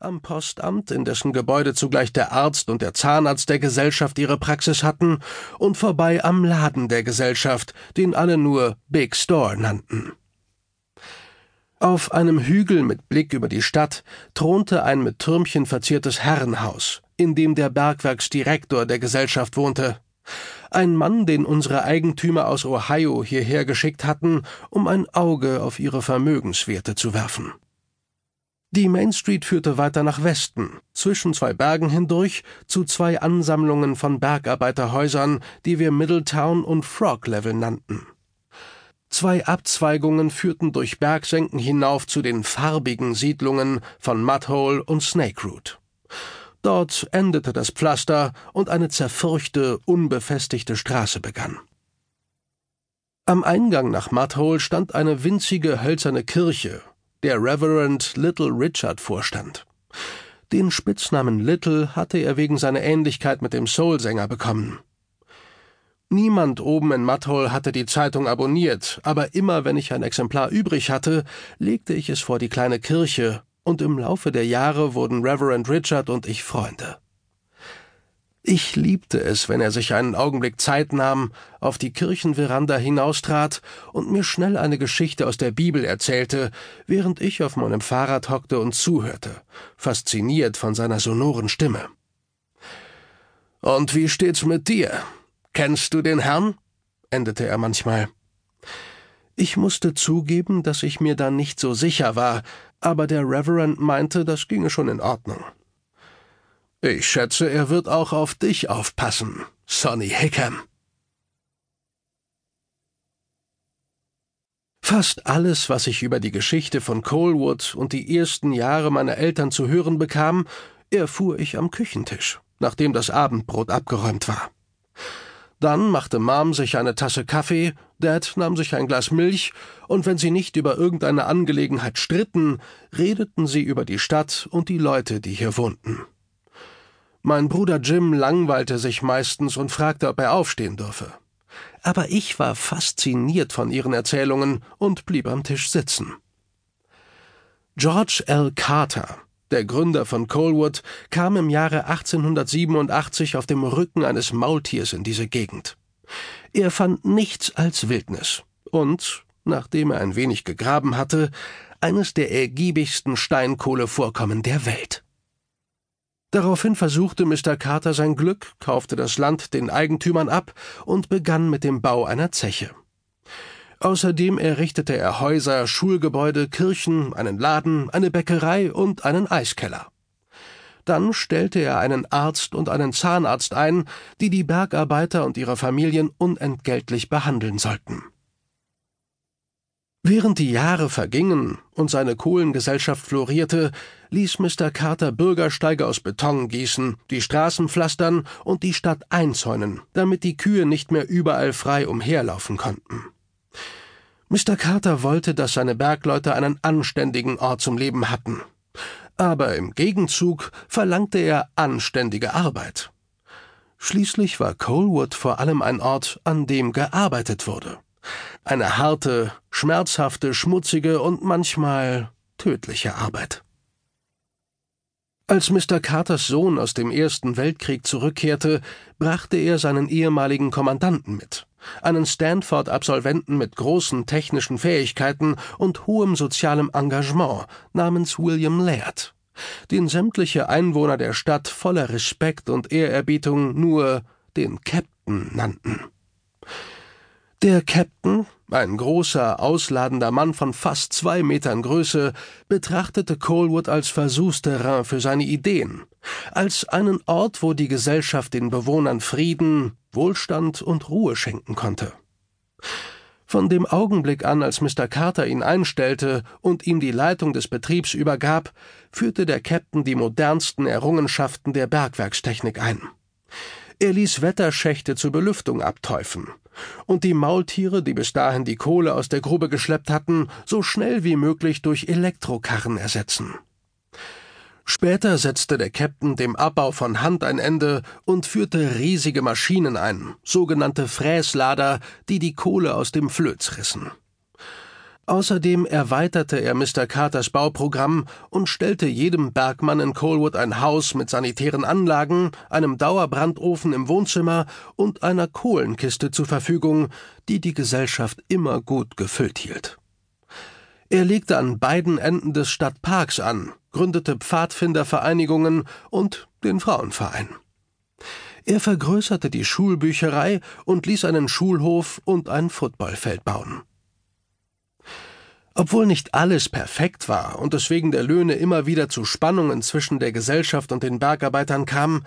am Postamt, in dessen Gebäude zugleich der Arzt und der Zahnarzt der Gesellschaft ihre Praxis hatten, und vorbei am Laden der Gesellschaft, den alle nur Big Store nannten. Auf einem Hügel mit Blick über die Stadt thronte ein mit Türmchen verziertes Herrenhaus, in dem der Bergwerksdirektor der Gesellschaft wohnte. Ein Mann, den unsere Eigentümer aus Ohio hierher geschickt hatten, um ein Auge auf ihre Vermögenswerte zu werfen. Die Main Street führte weiter nach Westen, zwischen zwei Bergen hindurch, zu zwei Ansammlungen von Bergarbeiterhäusern, die wir Middletown und Frog Level nannten. Zwei Abzweigungen führten durch Bergsenken hinauf zu den farbigen Siedlungen von Mudhole und Snakeroot. Dort endete das Pflaster und eine zerfurchte, unbefestigte Straße begann. Am Eingang nach Mudhole stand eine winzige hölzerne Kirche, der Reverend Little Richard vorstand. Den Spitznamen Little hatte er wegen seiner Ähnlichkeit mit dem Soulsänger bekommen. Niemand oben in Mudhole hatte die Zeitung abonniert, aber immer wenn ich ein Exemplar übrig hatte, legte ich es vor die kleine Kirche, und im Laufe der Jahre wurden Reverend Richard und ich Freunde. Ich liebte es, wenn er sich einen Augenblick Zeit nahm, auf die Kirchenveranda hinaustrat und mir schnell eine Geschichte aus der Bibel erzählte, während ich auf meinem Fahrrad hockte und zuhörte, fasziniert von seiner sonoren Stimme. Und wie steht's mit dir? Kennst du den Herrn? endete er manchmal. Ich musste zugeben, dass ich mir da nicht so sicher war, aber der Reverend meinte, das ginge schon in Ordnung. Ich schätze, er wird auch auf dich aufpassen, Sonny Hickam. Fast alles, was ich über die Geschichte von Colewood und die ersten Jahre meiner Eltern zu hören bekam, erfuhr ich am Küchentisch, nachdem das Abendbrot abgeräumt war. Dann machte Mom sich eine Tasse Kaffee, Dad nahm sich ein Glas Milch, und wenn sie nicht über irgendeine Angelegenheit stritten, redeten sie über die Stadt und die Leute, die hier wohnten. Mein Bruder Jim langweilte sich meistens und fragte, ob er aufstehen dürfe. Aber ich war fasziniert von ihren Erzählungen und blieb am Tisch sitzen. George L. Carter, der Gründer von Coalwood kam im Jahre 1887 auf dem Rücken eines Maultiers in diese Gegend. Er fand nichts als Wildnis und, nachdem er ein wenig gegraben hatte, eines der ergiebigsten Steinkohlevorkommen der Welt. Daraufhin versuchte Mr. Carter sein Glück, kaufte das Land den Eigentümern ab und begann mit dem Bau einer Zeche. Außerdem errichtete er Häuser, Schulgebäude, Kirchen, einen Laden, eine Bäckerei und einen Eiskeller. Dann stellte er einen Arzt und einen Zahnarzt ein, die die Bergarbeiter und ihre Familien unentgeltlich behandeln sollten. Während die Jahre vergingen und seine Kohlengesellschaft florierte, ließ Mr. Carter Bürgersteige aus Beton gießen, die Straßen pflastern und die Stadt einzäunen, damit die Kühe nicht mehr überall frei umherlaufen konnten. Mr. Carter wollte, dass seine Bergleute einen anständigen Ort zum Leben hatten. Aber im Gegenzug verlangte er anständige Arbeit. Schließlich war Coalwood vor allem ein Ort, an dem gearbeitet wurde. Eine harte, schmerzhafte, schmutzige und manchmal tödliche Arbeit. Als Mr. Carters Sohn aus dem Ersten Weltkrieg zurückkehrte, brachte er seinen ehemaligen Kommandanten mit einen Stanford-Absolventen mit großen technischen Fähigkeiten und hohem sozialem Engagement namens William Laird, den sämtliche Einwohner der Stadt voller Respekt und Ehrerbietung nur den Captain nannten. Der Captain, ein großer, ausladender Mann von fast zwei Metern Größe, betrachtete Coalwood als Versuchsterrain für seine Ideen, als einen Ort, wo die Gesellschaft den Bewohnern Frieden, Wohlstand und Ruhe schenken konnte. Von dem Augenblick an, als Mr. Carter ihn einstellte und ihm die Leitung des Betriebs übergab, führte der Captain die modernsten Errungenschaften der Bergwerkstechnik ein. Er ließ Wetterschächte zur Belüftung abteufen und die Maultiere, die bis dahin die Kohle aus der Grube geschleppt hatten, so schnell wie möglich durch Elektrokarren ersetzen. Später setzte der Captain dem Abbau von Hand ein Ende und führte riesige Maschinen ein, sogenannte Fräslader, die die Kohle aus dem Flöz rissen. Außerdem erweiterte er Mr. Carters Bauprogramm und stellte jedem Bergmann in Colwood ein Haus mit sanitären Anlagen, einem Dauerbrandofen im Wohnzimmer und einer Kohlenkiste zur Verfügung, die die Gesellschaft immer gut gefüllt hielt. Er legte an beiden Enden des Stadtparks an, gründete Pfadfindervereinigungen und den Frauenverein. Er vergrößerte die Schulbücherei und ließ einen Schulhof und ein Footballfeld bauen. Obwohl nicht alles perfekt war und es wegen der Löhne immer wieder zu Spannungen zwischen der Gesellschaft und den Bergarbeitern kam,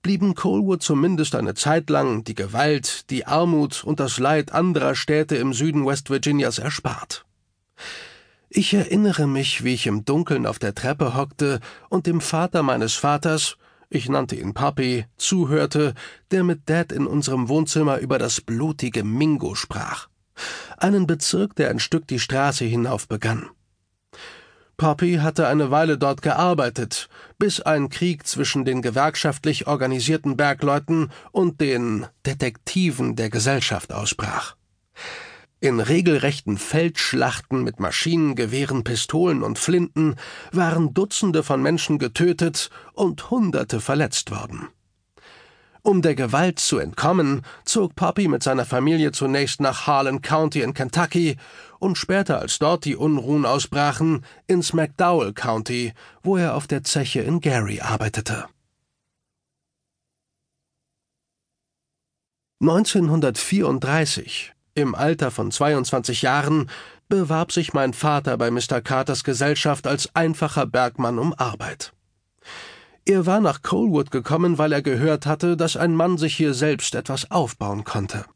blieben Colwood zumindest eine Zeit lang die Gewalt, die Armut und das Leid anderer Städte im Süden West Virginias erspart. Ich erinnere mich, wie ich im Dunkeln auf der Treppe hockte und dem Vater meines Vaters, ich nannte ihn Papi, zuhörte, der mit Dad in unserem Wohnzimmer über das blutige Mingo sprach einen Bezirk, der ein Stück die Straße hinauf begann. Poppy hatte eine Weile dort gearbeitet, bis ein Krieg zwischen den gewerkschaftlich organisierten Bergleuten und den Detektiven der Gesellschaft ausbrach. In regelrechten Feldschlachten mit Maschinengewehren, Pistolen und Flinten waren Dutzende von Menschen getötet und Hunderte verletzt worden. Um der Gewalt zu entkommen, zog Poppy mit seiner Familie zunächst nach Harlan County in Kentucky und später, als dort die Unruhen ausbrachen, ins McDowell County, wo er auf der Zeche in Gary arbeitete. 1934, im Alter von 22 Jahren, bewarb sich mein Vater bei Mr. Carters Gesellschaft als einfacher Bergmann um Arbeit. Er war nach Colwood gekommen, weil er gehört hatte, dass ein Mann sich hier selbst etwas aufbauen konnte.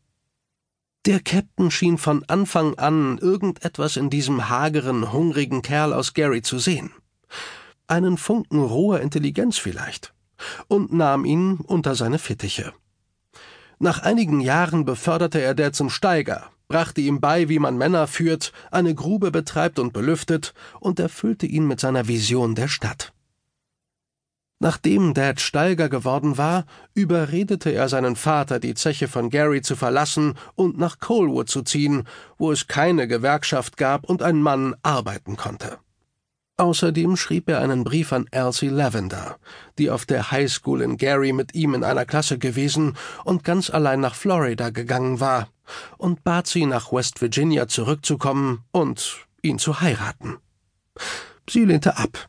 Der Captain schien von Anfang an irgendetwas in diesem hageren, hungrigen Kerl aus Gary zu sehen. Einen Funken roher Intelligenz vielleicht. Und nahm ihn unter seine Fittiche. Nach einigen Jahren beförderte er der zum Steiger, brachte ihm bei, wie man Männer führt, eine Grube betreibt und belüftet und erfüllte ihn mit seiner Vision der Stadt. Nachdem Dad Steiger geworden war, überredete er seinen Vater, die Zeche von Gary zu verlassen und nach Colwood zu ziehen, wo es keine Gewerkschaft gab und ein Mann arbeiten konnte. Außerdem schrieb er einen Brief an Elsie Lavender, die auf der High School in Gary mit ihm in einer Klasse gewesen und ganz allein nach Florida gegangen war, und bat sie, nach West Virginia zurückzukommen und ihn zu heiraten. Sie lehnte ab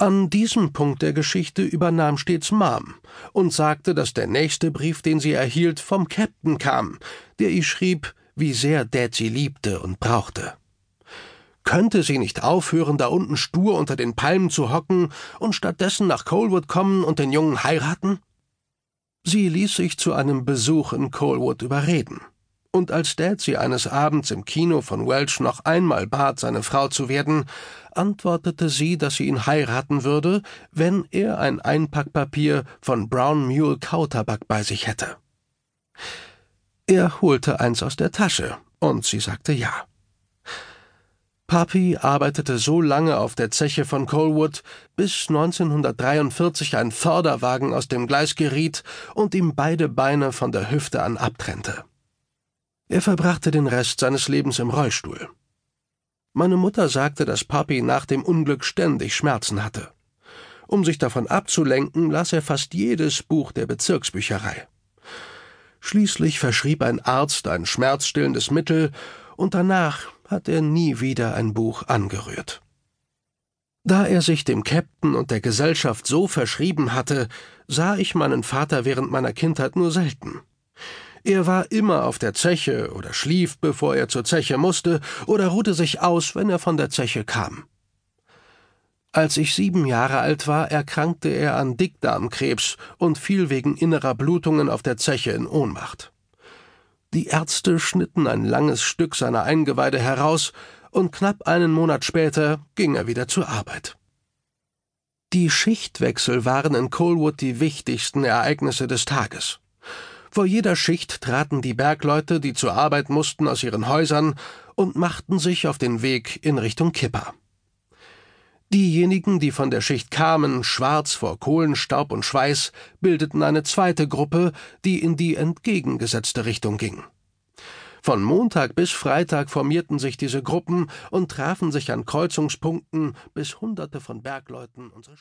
an diesem Punkt der Geschichte übernahm stets Mom und sagte, dass der nächste Brief, den sie erhielt, vom Captain kam, der ihr schrieb, wie sehr Dad sie liebte und brauchte. Könnte sie nicht aufhören, da unten stur unter den Palmen zu hocken und stattdessen nach Colwood kommen und den Jungen heiraten? Sie ließ sich zu einem Besuch in Colwood überreden und als Dad sie eines Abends im Kino von Welch noch einmal bat, seine Frau zu werden, antwortete sie, dass sie ihn heiraten würde, wenn er ein Einpackpapier von Brown Mule Kautabak bei sich hätte. Er holte eins aus der Tasche, und sie sagte ja. Papi arbeitete so lange auf der Zeche von Colwood, bis 1943 ein Förderwagen aus dem Gleis geriet und ihm beide Beine von der Hüfte an abtrennte. Er verbrachte den Rest seines Lebens im Rollstuhl. Meine Mutter sagte, dass Papi nach dem Unglück ständig Schmerzen hatte. Um sich davon abzulenken, las er fast jedes Buch der Bezirksbücherei. Schließlich verschrieb ein Arzt ein schmerzstillendes Mittel, und danach hat er nie wieder ein Buch angerührt. Da er sich dem Käpt'n und der Gesellschaft so verschrieben hatte, sah ich meinen Vater während meiner Kindheit nur selten. Er war immer auf der Zeche oder schlief, bevor er zur Zeche musste, oder ruhte sich aus, wenn er von der Zeche kam. Als ich sieben Jahre alt war, erkrankte er an Dickdarmkrebs und fiel wegen innerer Blutungen auf der Zeche in Ohnmacht. Die Ärzte schnitten ein langes Stück seiner Eingeweide heraus, und knapp einen Monat später ging er wieder zur Arbeit. Die Schichtwechsel waren in Colwood die wichtigsten Ereignisse des Tages. Vor jeder Schicht traten die Bergleute, die zur Arbeit mussten, aus ihren Häusern und machten sich auf den Weg in Richtung Kipper. Diejenigen, die von der Schicht kamen, schwarz vor Kohlenstaub und Schweiß, bildeten eine zweite Gruppe, die in die entgegengesetzte Richtung ging. Von Montag bis Freitag formierten sich diese Gruppen und trafen sich an Kreuzungspunkten, bis Hunderte von Bergleuten unsere